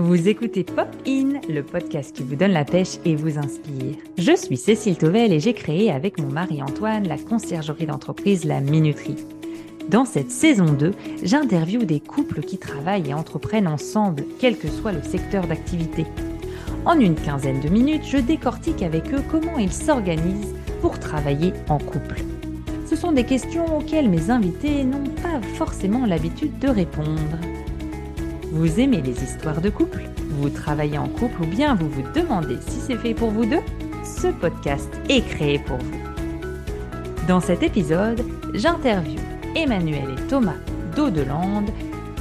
Vous écoutez Pop In, le podcast qui vous donne la pêche et vous inspire. Je suis Cécile Tovel et j'ai créé avec mon mari Antoine la conciergerie d'entreprise La Minuterie. Dans cette saison 2, j'interviewe des couples qui travaillent et entreprennent ensemble, quel que soit le secteur d'activité. En une quinzaine de minutes, je décortique avec eux comment ils s'organisent pour travailler en couple. Ce sont des questions auxquelles mes invités n'ont pas forcément l'habitude de répondre. Vous aimez les histoires de couple? Vous travaillez en couple ou bien vous vous demandez si c'est fait pour vous deux? Ce podcast est créé pour vous. Dans cet épisode, j'interviewe Emmanuel et Thomas d'Audelande.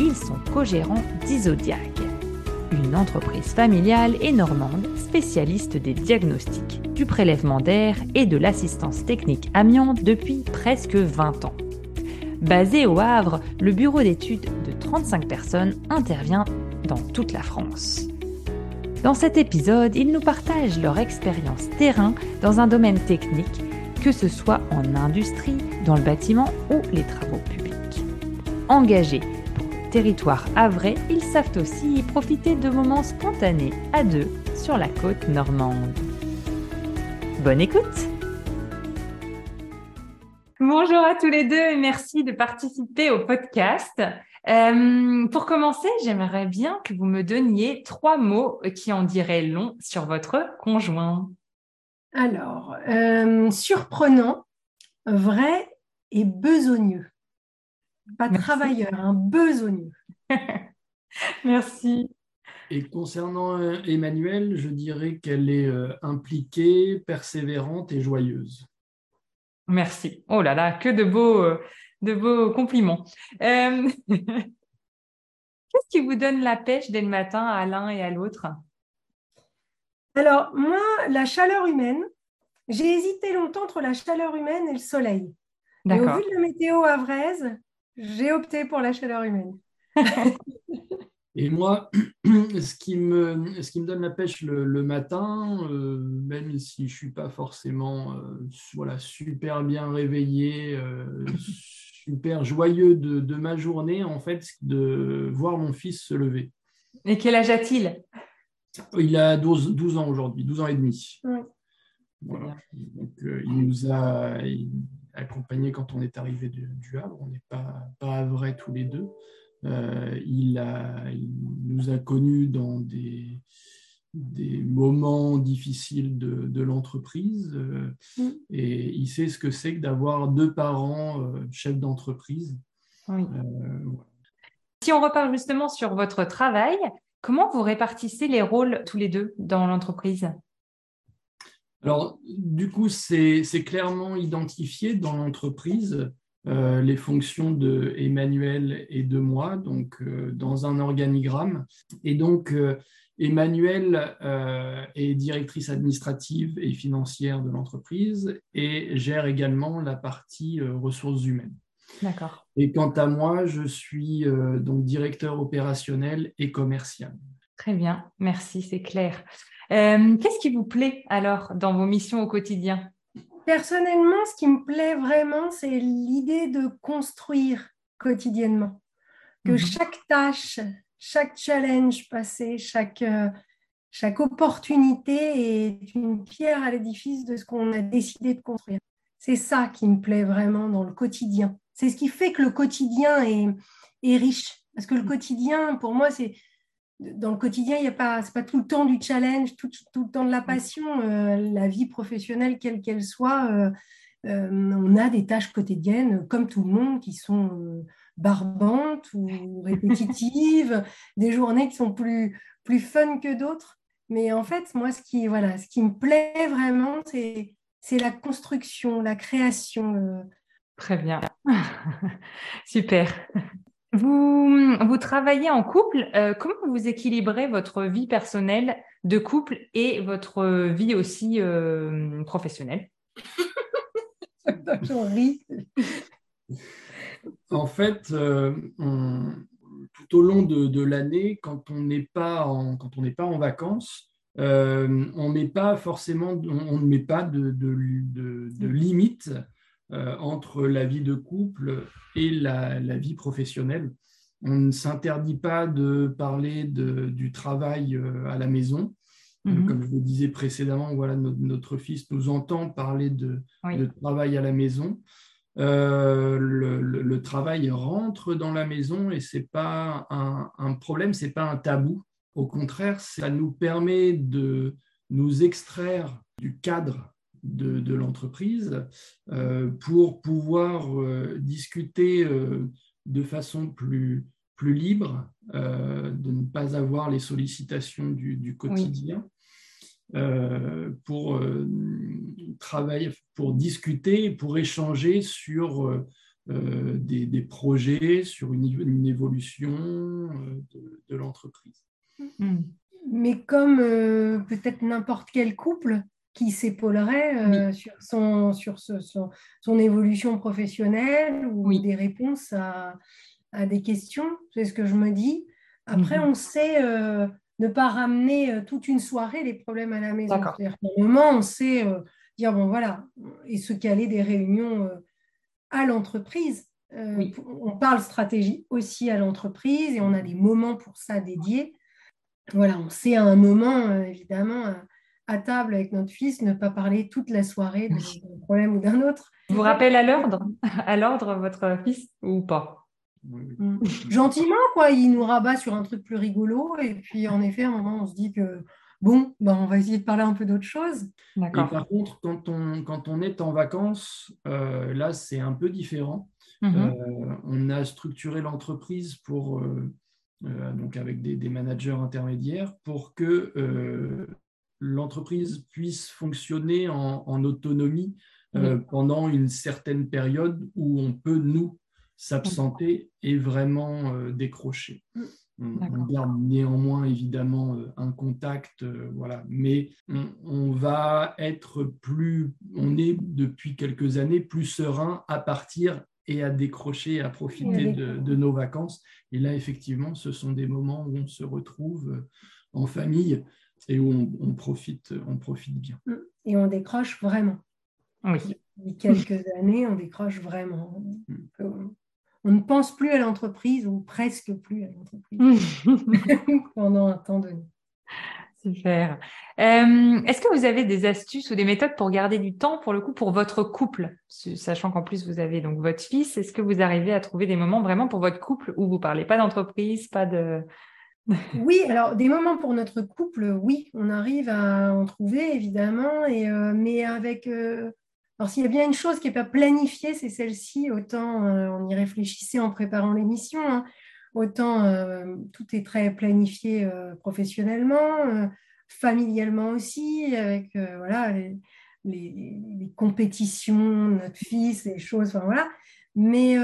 Ils sont co-gérants d'Isodiag, une entreprise familiale et normande spécialiste des diagnostics, du prélèvement d'air et de l'assistance technique amiante depuis presque 20 ans. Basé au Havre, le bureau d'études de 35 personnes intervient dans toute la France. Dans cet épisode, ils nous partagent leur expérience terrain dans un domaine technique, que ce soit en industrie, dans le bâtiment ou les travaux publics. Engagés pour le territoire havrais, ils savent aussi profiter de moments spontanés à deux sur la côte normande. Bonne écoute Bonjour à tous les deux et merci de participer au podcast. Euh, pour commencer, j'aimerais bien que vous me donniez trois mots qui en diraient long sur votre conjoint. Alors, euh, surprenant, vrai et besogneux. Pas travailleur, un hein, besogneux. merci. Et concernant euh, Emmanuel, je dirais qu'elle est impliquée, persévérante et joyeuse. Merci. Oh là là, que de beaux, euh, de beaux compliments. Euh, qu'est-ce qui vous donne la pêche dès le matin à l'un et à l'autre? Alors, moi, la chaleur humaine, j'ai hésité longtemps entre la chaleur humaine et le soleil. Et au vu de la météo avraise, j'ai opté pour la chaleur humaine. Et moi, ce qui me, ce qui me donne la pêche le, matin, euh, même si je ne suis pas forcément euh, voilà, super bien réveillé, euh, super joyeux de, ma journée, en fait, de voir mon fils se lever. Et quel âge a-t-il? Il a 12, 12 ans aujourd'hui, 12 ans et demi. il nous a accompagnés quand on est arrivé du, Havre. On n'est pas, pas vrai tous les deux. Euh, il, nous a connus dans des, moments difficiles de, l'entreprise euh, mm. et il sait ce que c'est que d'avoir deux parents euh, chefs d'entreprise. Si on reparle justement sur votre travail, comment vous répartissez les rôles tous les deux dans l'entreprise? Alors, du coup, c'est clairement identifié dans l'entreprise. Euh, les fonctions de Emmanuel et de moi, donc euh, dans un organigramme. Et donc, euh, Emmanuel est directrice administrative et financière de l'entreprise et gère également la partie ressources humaines. D'accord. Et quant à moi, je suis donc directeur opérationnel et commercial. Très bien, merci, c'est clair. Qu'est-ce qui vous plaît alors dans vos missions au quotidien? Personnellement, ce qui me plaît vraiment, c'est l'idée de construire quotidiennement. Que mhm. chaque tâche, chaque challenge passé, chaque, euh, chaque opportunité est une pierre à l'édifice de ce qu'on a décidé de construire. C'est ça qui me plaît vraiment dans le quotidien. C'est ce qui fait que le quotidien est, est riche. Parce que le quotidien, pour moi, c'est dans le quotidien, il y a pas, tout le temps du challenge, tout, tout le temps de la passion. Euh, la vie professionnelle, quelle qu'elle soit, euh, on a des tâches quotidiennes, comme tout le monde, qui sont barbantes ou répétitives, des journées qui sont plus, plus fun que d'autres. Mais en fait, moi, ce qui, voilà, ce qui me plaît vraiment, c'est, c'est la construction, la création. Très bien. Super. Vous, vous travaillez en couple. Euh, comment vous équilibrez votre vie personnelle de couple et votre vie aussi euh, professionnelle? En fait, euh, tout au long de, l'année, quand on n'est pas en, quand on n'est pas en vacances, on met pas forcément, on ne met pas de, de, de limite euh, entre la vie de couple et la, vie professionnelle. on ne s'interdit pas de parler du travail à la maison. Mhm. Comme je le disais précédemment, voilà, notre, fils nous entend parler de, travail à la maison. Euh, le, travail rentre dans la maison et ce n'est pas un, problème, ce n'est pas un tabou. Au contraire, ça nous permet de nous extraire du cadre de, l'entreprise euh, pour pouvoir euh, discuter de façon plus, plus libre, de ne pas avoir les sollicitations du, quotidien. Pour euh, travailler, pour discuter, pour échanger sur euh, des, projets, sur une, évolution de, l'entreprise. Hmm. Mais comme peut-être n'importe quel couple qui s'épaulerait sur, son, sur son, évolution professionnelle ou des réponses à, des questions, c'est ce que je me dis. Après, mhm. on sait ne pas ramener euh, toute une soirée les problèmes à la maison. C'est-à-dire qu'à un moment, on sait euh, dire, bon voilà, et se caler des réunions euh, à l'entreprise. On parle stratégie aussi à l'entreprise et on a des moments pour ça dédiés. Voilà, on sait à un moment, évidemment, à table avec notre fils, ne pas parler toute la soirée d'un problème ou d'un autre. Vous rappelle à l'ordre, à l'ordre votre fils ou pas? Mm. Gentiment, quoi, il nous rabat sur un truc plus rigolo. Et puis, en effet, à un moment, on se dit que bon, ben, on va essayer de parler un peu d'autre chose. Et par contre, quand on, quand on est en vacances, euh, là, c'est un peu différent. Mhm. Euh, on a structuré l'entreprise pour, euh, donc avec des, des, managers intermédiaires pour que l'entreprise puisse fonctionner en, en autonomie pendant une certaine période où on peut, nous, s'absenter et vraiment euh, décrocher. Mm. On, garde néanmoins évidemment euh, un contact, euh, voilà, mais on, va être plus, on est depuis quelques années plus serein à partir et à décrocher, à profiter de, nos vacances. Et là, effectivement, ce sont des moments où on se retrouve en famille et où on, profite, on profite bien. Mm. Et on décroche vraiment. Oui. Depuis quelques années, on décroche vraiment. Mm on ne pense plus à l'entreprise ou presque plus à l'entreprise pendant un temps donné. Super. Euh, est-ce que vous avez des astuces ou des méthodes pour garder du temps pour le coup pour votre couple, sachant qu'en plus vous avez donc votre fils Est-ce que vous arrivez à trouver des moments vraiment pour votre couple où vous parlez pas d'entreprise, pas de oui, alors des moments pour notre couple, oui, on arrive à en trouver évidemment, et, euh, mais avec euh, alors, s'il y a bien une chose qui n'est pas planifiée, c'est celle-ci. Autant euh, on y réfléchissait en préparant l'émission, hein. autant euh, tout est très planifié euh, professionnellement, familialement aussi, avec voilà, les, compétitions, notre fils, les choses, voilà. Mais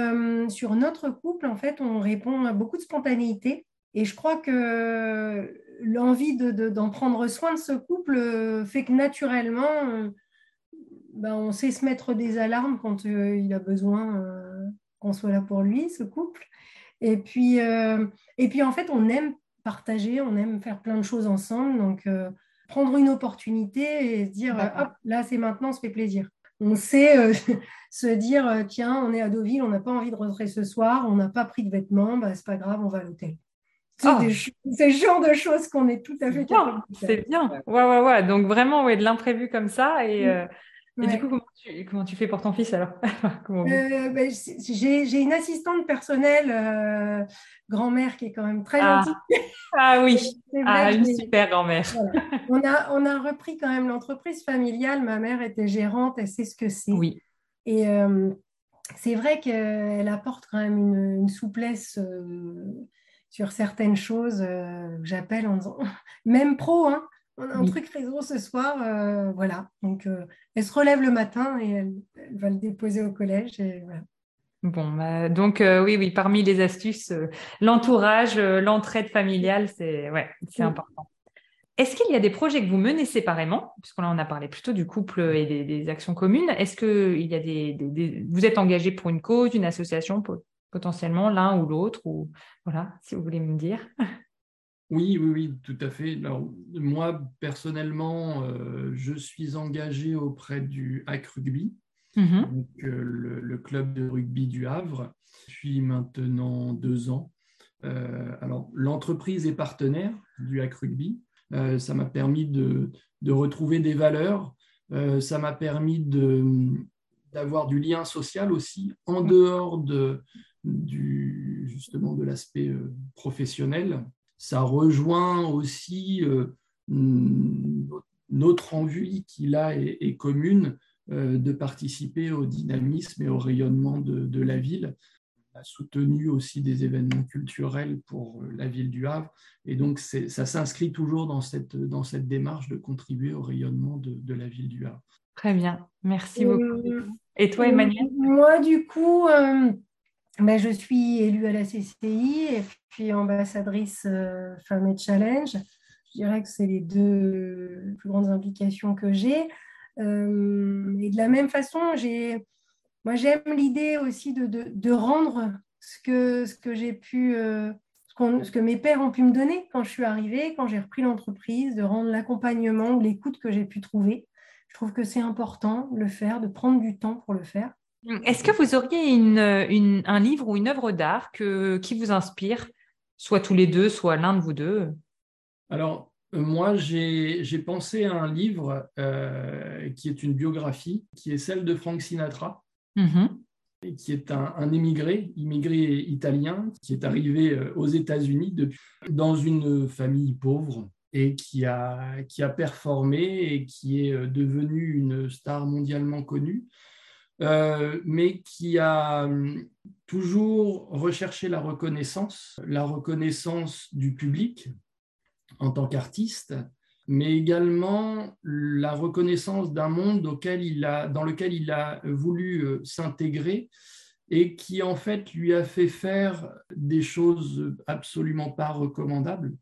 sur notre couple, en fait, on répond à beaucoup de spontanéité. Et je crois que l'envie d'en de, prendre soin de ce couple fait que naturellement, ben, on sait se mettre des alarmes quand euh, il a besoin euh, qu'on soit là pour lui, ce couple. Et puis, euh, et puis, en fait, on aime partager, on aime faire plein de choses ensemble. Donc, prendre une opportunité et se dire, hop, là, c'est maintenant, on se fait plaisir. On sait se dire, tiens, on est à Deauville, on n'a pas envie de rentrer ce soir, on n'a pas pris de vêtements, bah, c'est pas grave, on va à l'hôtel. C'est oh. le genre de choses qu'on est tout à fait capable C'est bien. Ouais, ouais, ouais. Donc vraiment, ouais, de l'imprévu comme ça. Et, et du coup, comment tu, fais pour ton fils alors euh, ben, J'ai une assistante personnelle, euh, grand-mère, qui est quand même très ah. gentille. Ah oui, ah, une super grand-mère. On, a, on a repris quand même l'entreprise familiale. Ma mère était gérante, elle sait ce que c'est. Oui. Et euh, c'est vrai qu'elle apporte quand même une, souplesse sur certaines choses. J'appelle en disant, même pro, hein, on a un truc réseau ce soir, euh, voilà. Donc, euh, elle se relève le matin et elle, va le déposer au collège. Et Bon, bah, donc euh, oui, oui, parmi les astuces, l'entourage, l'entraide familiale, c'est ouais, c'est important. Est-ce qu'il y a des projets que vous menez séparément, puisqu'on en a parlé plutôt du couple et des, actions communes Est-ce que il y a des, vous êtes engagé pour une cause, une association, potentiellement l'un ou l'autre, ou voilà, si vous voulez me dire. Oui, oui, oui, tout à fait. moi, personnellement, euh, je suis engagé auprès du Hack Rugby, mhm. donc, euh, le, club de rugby du Havre, depuis maintenant deux ans. alors, l'entreprise est partenaire du Hack Rugby. ça m'a permis de, de, retrouver des valeurs. ça m'a permis d'avoir du lien social aussi en dehors de, du, justement de l'aspect euh, professionnel. Ça rejoint aussi euh, notre envie qu'il a est, commune euh, de participer au dynamisme et au rayonnement de, la ville. On a soutenu aussi des événements culturels pour la ville du Havre. Et donc, ça s'inscrit toujours dans cette, dans cette démarche de contribuer au rayonnement de, la ville du Havre. Très bien, merci beaucoup. Et toi, Emmanuel? Moi, du coup, ben, je suis élue à la CCI et puis ambassadrice euh, Femmes Challenge. Je dirais que c'est les deux plus grandes implications que j'ai. Euh, et de la même façon, moi j'aime l'idée aussi de, de, rendre ce que, ce que j'ai pu, euh, ce, ce, que mes pères ont pu me donner quand je suis arrivée, quand j'ai repris l'entreprise, de rendre l'accompagnement, l'écoute que j'ai pu trouver. Je trouve que c'est important de le faire, de prendre du temps pour le faire. Est-ce que vous auriez un livre ou une œuvre d'art qui vous inspire, soit tous les deux, soit l'un de vous deux? Alors, euh, moi, j'ai pensé à un livre euh, qui est une biographie, qui est celle de Frank Sinatra, mm-hmm. qui est un, émigré, immigré italien, qui est arrivé euh, aux États-Unis dans une famille pauvre et qui a, qui a performé et qui est devenu une star mondialement connue. Euh, mais qui a hum, toujours recherché la reconnaissance, la reconnaissance du public en tant qu'artiste, mais également la reconnaissance d'un monde dans lequel il a voulu euh, s'intégrer et qui en fait lui a fait faire des choses absolument pas recommandables.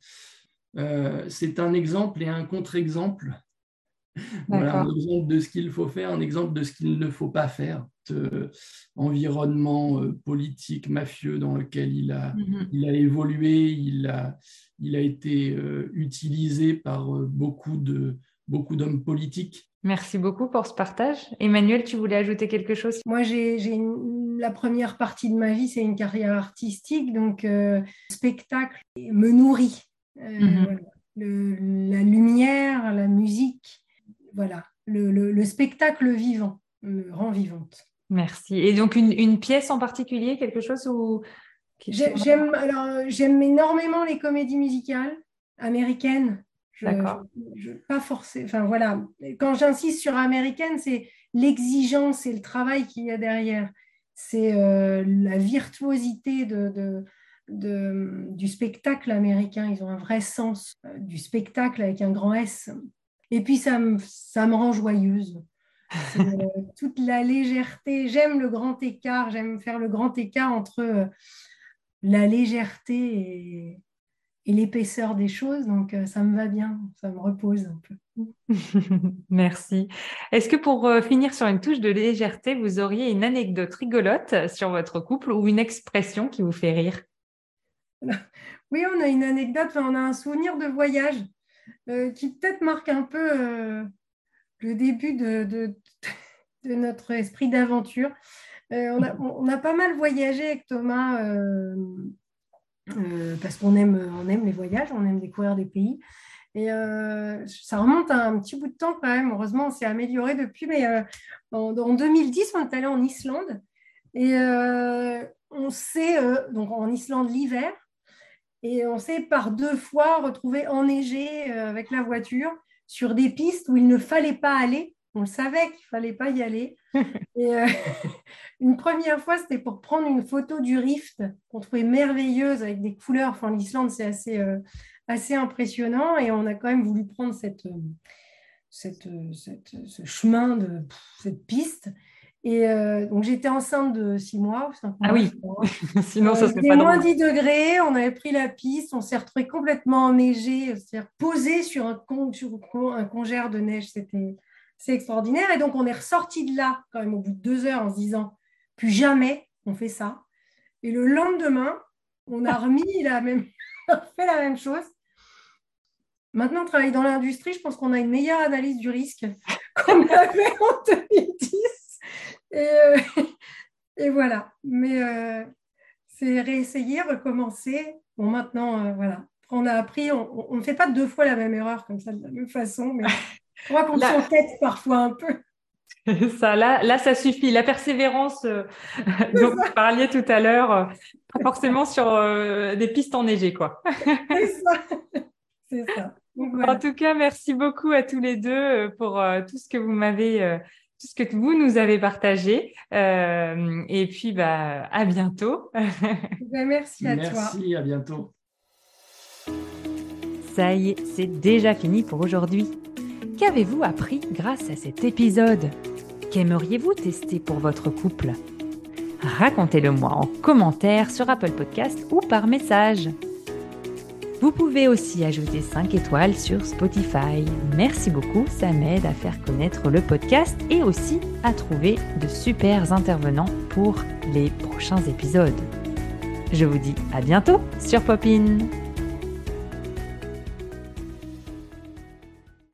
Euh, c'est un exemple et un contre-exemple voilà un exemple de ce qu'il faut faire, un exemple de ce qu'il ne faut pas faire. Ce environnement euh, politique mafieux dans lequel il a, mm-hmm. il a évolué, il a, il a été euh, utilisé par euh, beaucoup de beaucoup d'hommes politiques. Merci beaucoup pour ce partage. Emmanuel, tu voulais ajouter quelque chose? Moi, j'ai la première partie de ma vie, c'est une carrière artistique, donc spectacle me nourrit. Mm-hmm. la lumière, la musique, voilà, le, spectacle vivant me rend vivante. Merci. Et donc une, pièce en particulier, quelque chose où J'aime alors j'aime énormément les comédies musicales américaines. D'accord. pas forcément. Enfin voilà, quand j'insiste sur américaine, c'est l'exigence et le travail qu'il y a derrière. C'est euh, la virtuosité de, du spectacle américain. Ils ont un vrai sens euh, du spectacle avec un grand S. Et puis, ça me, ça me rend joyeuse. Euh, toute la légèreté. J'aime le grand écart. J'aime faire le grand écart entre euh, la légèreté et, l'épaisseur des choses. Donc, euh, ça me va bien. Ça me repose un peu. Merci. Est-ce que pour finir sur une touche de légèreté, vous auriez une anecdote rigolote sur votre couple ou une expression qui vous fait rire? Oui, on a une anecdote. on a un souvenir de voyage. Euh, qui peut-être marque un peu euh, le début de, de, notre esprit d'aventure. Euh, on, a, pas mal voyagé avec Thomas parce qu'on aime, on aime les voyages, on aime découvrir des pays. Et ça remonte à un petit bout de temps quand même. Heureusement, on s'est amélioré depuis. Mais en, 2010, on est allé en Islande. Et on s'est, donc en Islande l'hiver, et on s'est par deux fois retrouvé enneigé euh, avec la voiture sur des pistes où il ne fallait pas aller. On le savait qu'il ne fallait pas y aller. Et euh, une première fois, c'était pour prendre une photo du rift qu'on trouvait merveilleuse avec des couleurs. Enfin, l'Islande, c'est assez, euh, assez impressionnant. Et on a quand même voulu prendre cette, cette, ce chemin de cette piste. Et euh, donc j'étais enceinte de six mois. ah oui, sinon ça serait pas moins 10 degrés, on avait pris la piste, on s'est retrouvé complètement enneigé, c'est-à-dire posé sur un, sur un congère de neige, c'était c'est extraordinaire. Et donc on est ressorti de là quand même au bout de deux heures en se disant plus jamais on fait ça. Et le lendemain, on a remis la même, fait la même chose. Maintenant, on travaille dans l'industrie, je pense qu'on a une meilleure analyse du risque qu'on avait en 2010. Euh, et, voilà. Mais euh, c'est réessayer, recommencer Bon, maintenant, voilà. On a appris, on ne fait pas deux fois la même erreur comme ça, de la même façon, mais je crois qu'on s'entête parfois un peu. Ça, là, là, ça suffit. La persévérance dont vous parliez tout à l'heure, pas forcément sur des pistes enneigées, quoi. C'est ça. C'est ça. En tout cas, merci beaucoup à tous les deux pour tout ce que vous m'avez tout ce que vous nous avez partagé. Euh, et puis, bah, à bientôt. Ben, merci à toi. Merci, à bientôt. Ça y est, c'est déjà fini pour aujourd'hui. Qu'avez-vous appris grâce à cet épisode? Qu'aimeriez-vous tester pour votre couple? Racontez-le moi en commentaire sur Apple Podcast ou par message. Vous pouvez aussi ajouter 5 étoiles sur Spotify. Merci beaucoup, ça m'aide à faire connaître le podcast et aussi à trouver de super intervenants pour les prochains épisodes. Je vous dis à bientôt sur Popin.